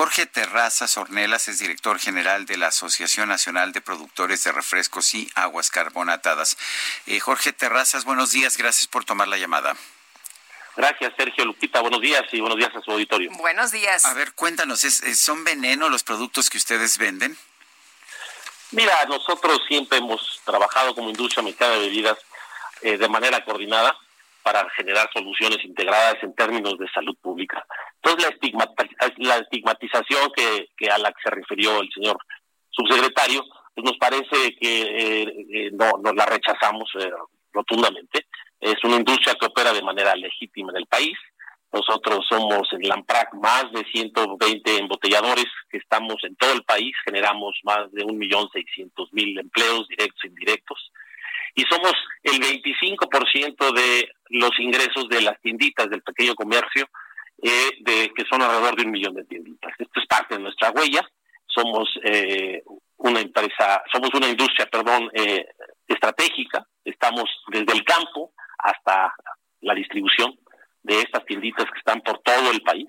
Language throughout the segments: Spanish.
Jorge Terrazas Ornelas es director general de la Asociación Nacional de Productores de Refrescos y Aguas Carbonatadas. Eh, Jorge Terrazas, buenos días, gracias por tomar la llamada. Gracias, Sergio Lupita. Buenos días y buenos días a su auditorio. Buenos días. A ver, cuéntanos, ¿son veneno los productos que ustedes venden? Mira, nosotros siempre hemos trabajado como industria mexicana de bebidas eh, de manera coordinada para generar soluciones integradas en términos de salud pública. Entonces, la, estigmatización que, a la que se refirió el señor subsecretario, pues nos parece que eh, eh, no nos la rechazamos rotundamente. Es una industria que opera de manera legítima en el país. Nosotros somos en Lamprac más de 120 embotelladores que estamos en todo el país, generamos más de 1.600.000 empleos directos e indirectos y somos el 25% de los ingresos de las tienditas del pequeño comercio, eh, de que son alrededor de un millón de tienditas. Esto es parte de nuestra huella. Somos eh, una empresa, somos una industria, perdón, eh, estratégica. Estamos desde el campo hasta la distribución de estas tienditas que están por todo el país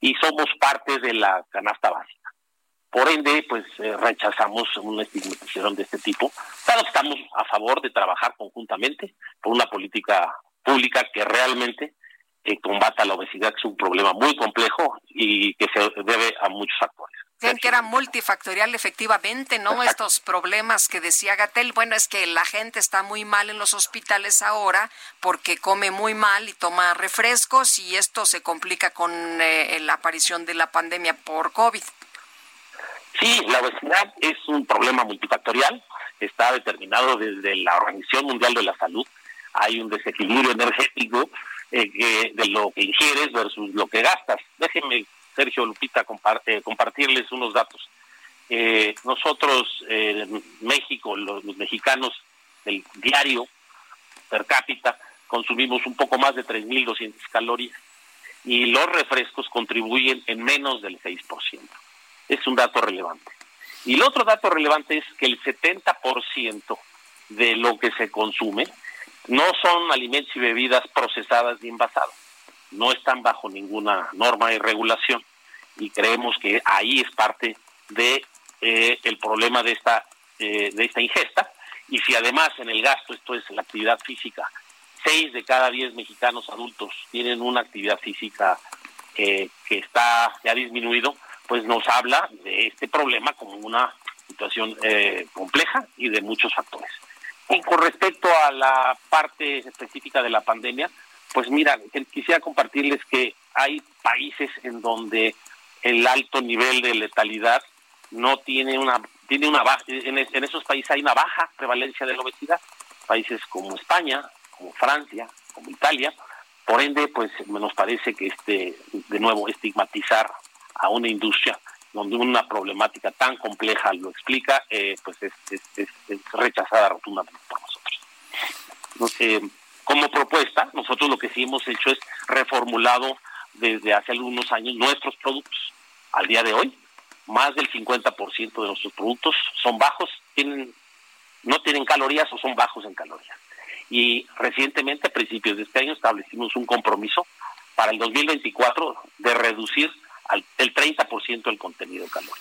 y somos parte de la canasta básica. Por ende, pues eh, rechazamos una estigmatización de este tipo, pero estamos a favor de trabajar conjuntamente por una política pública que realmente eh, combata la obesidad, que es un problema muy complejo y que se debe a muchos factores. Decían que era multifactorial, efectivamente, ¿no? Estos problemas que decía Gatel, bueno, es que la gente está muy mal en los hospitales ahora porque come muy mal y toma refrescos y esto se complica con eh, la aparición de la pandemia por COVID. Sí, la obesidad es un problema multifactorial, está determinado desde la Organización Mundial de la Salud. Hay un desequilibrio energético eh, de lo que ingieres versus lo que gastas. Déjenme Sergio Lupita, eh, compartirles unos datos. Eh, nosotros, en México, los, mexicanos, el diario per cápita, consumimos un poco más de 3.200 calorías y los refrescos contribuyen en menos del 6%. Es un dato relevante. Y el otro dato relevante es que el 70% de lo que se consume no son alimentos y bebidas procesadas y envasadas. No están bajo ninguna norma y regulación. Y creemos que ahí es parte de eh, el problema de esta eh, de esta ingesta. Y si además en el gasto esto es la actividad física seis de cada diez mexicanos adultos tienen una actividad física que está ya disminuido pues nos habla de este problema como una situación eh, compleja y de muchos factores. Y con respecto a la parte específica de la pandemia pues mira, quisiera compartirles que hay países en donde el alto nivel de letalidad no tiene una tiene una en, en esos países hay una baja prevalencia de la obesidad. Países como España como Francia como Italia por ende pues nos parece que este de nuevo estigmatizar a una industria donde una problemática tan compleja lo explica eh, pues es, es, es, rechazada rotundamente por nosotros eh, como propuesta, nosotros lo que sí hemos hecho es reformulado desde hace algunos años nuestros productos. Al día de hoy, más del 50% de nuestros productos son bajos, tienen, no tienen calorías o son bajos en calorías. Y recientemente, a principios de este año, establecimos un compromiso para el 2024 de reducir 30% del contenido calórico.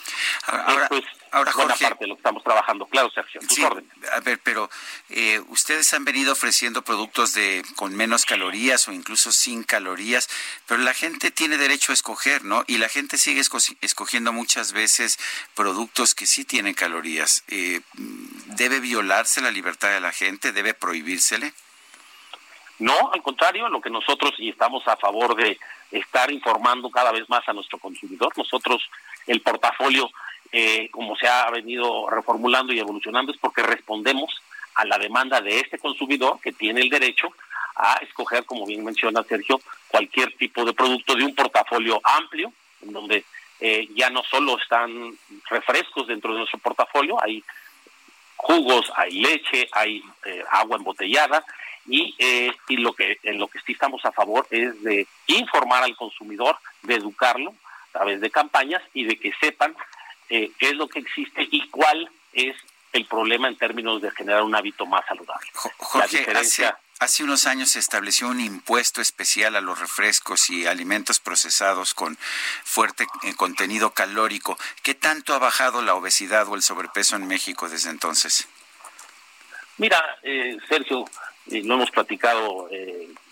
Ahora, ahora buena parte de lo que estamos trabajando. Claro, Sergio, sí, A ver, pero eh, ustedes han venido ofreciendo productos de con menos calorías o incluso sin calorías, pero la gente tiene derecho a escoger, ¿no? Y la gente sigue escogiendo muchas veces productos que sí tienen calorías. Eh, ¿Debe violarse la libertad de la gente? ¿Debe prohibírsele? No, al contrario, lo que nosotros y estamos a favor de estar informando cada vez más a nuestro consumidor. Nosotros, el portafolio, eh, como se ha venido reformulando y evolucionando, es porque respondemos a la demanda de este consumidor que tiene el derecho a escoger, como bien menciona Sergio, cualquier tipo de producto de un portafolio amplio, en donde eh, ya no solo están refrescos dentro de nuestro portafolio, hay jugos, hay leche, hay eh, agua embotellada y, eh, y lo que en lo que sí estamos a favor es de informar al consumidor, de educarlo a través de campañas y de que sepan qué es lo que existe y cuál es el problema en términos de generar un hábito más saludable. la diferencia Hace unos años se estableció un impuesto especial a los refrescos y alimentos procesados con fuerte eh, contenido calórico. ¿Qué tanto ha bajado la obesidad o el sobrepeso en México desde entonces? Mira, eh, Sergio, eh, lo hemos platicado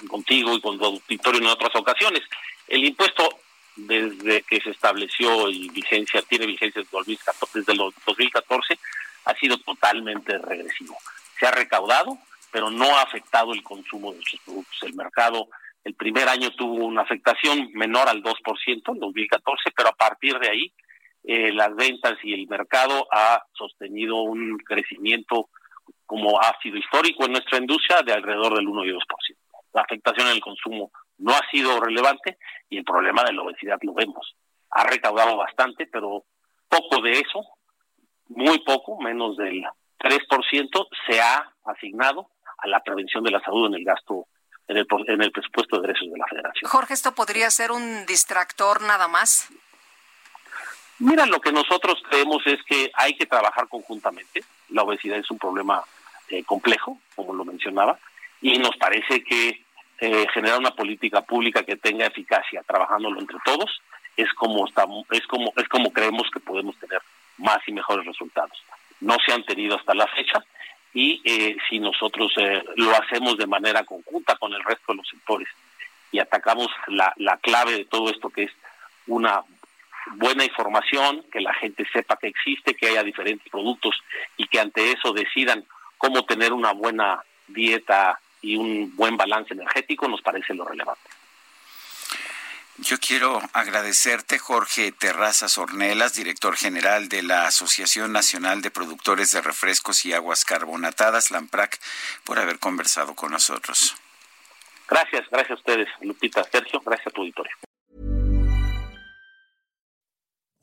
contigo y con tu auditorio en otras ocasiones. El impuesto, desde que se estableció y vigencia, tiene vigencia desde el 2014, ha sido totalmente regresivo. Se ha recaudado, pero no ha afectado el consumo de sus productos. El mercado el primer año tuvo una afectación menor al 2% en 2014, pero a partir de ahí eh, las ventas y el mercado ha sostenido un crecimiento como ha sido histórico en nuestra industria de alrededor del 1 y 2%. La afectación en el consumo no ha sido relevante y el problema de la obesidad lo vemos. Ha recaudado bastante, pero poco de eso, muy poco, menos del 3%, se ha asignado a la prevención de la salud en el gasto en el, en el presupuesto de derechos de la Federación. Jorge, ¿esto podría ser un distractor nada más? Mira, lo que nosotros creemos es que hay que trabajar conjuntamente. La obesidad es un problema eh, complejo, como lo mencionaba, y nos parece que eh, generar una política pública que tenga eficacia, trabajándolo entre todos, es como estamos, es como es como creemos que podemos tener más y mejores resultados. No se han tenido hasta la fecha y eh, si nosotros eh, lo hacemos de manera conjunta con el resto de los sectores y atacamos la, la clave de todo esto que es una buena información, que la gente sepa que existe, que haya diferentes productos y que ante eso decidan cómo tener una buena dieta y un buen balance energético, nos parece lo relevante. Yo quiero agradecerte, Jorge Terrazas Ornelas, director general de la Asociación Nacional de Productores de Refrescos y Aguas Carbonatadas, LAMPRAC, por haber conversado con nosotros. Gracias, gracias a ustedes, Lupita, Sergio, gracias a tu auditorio.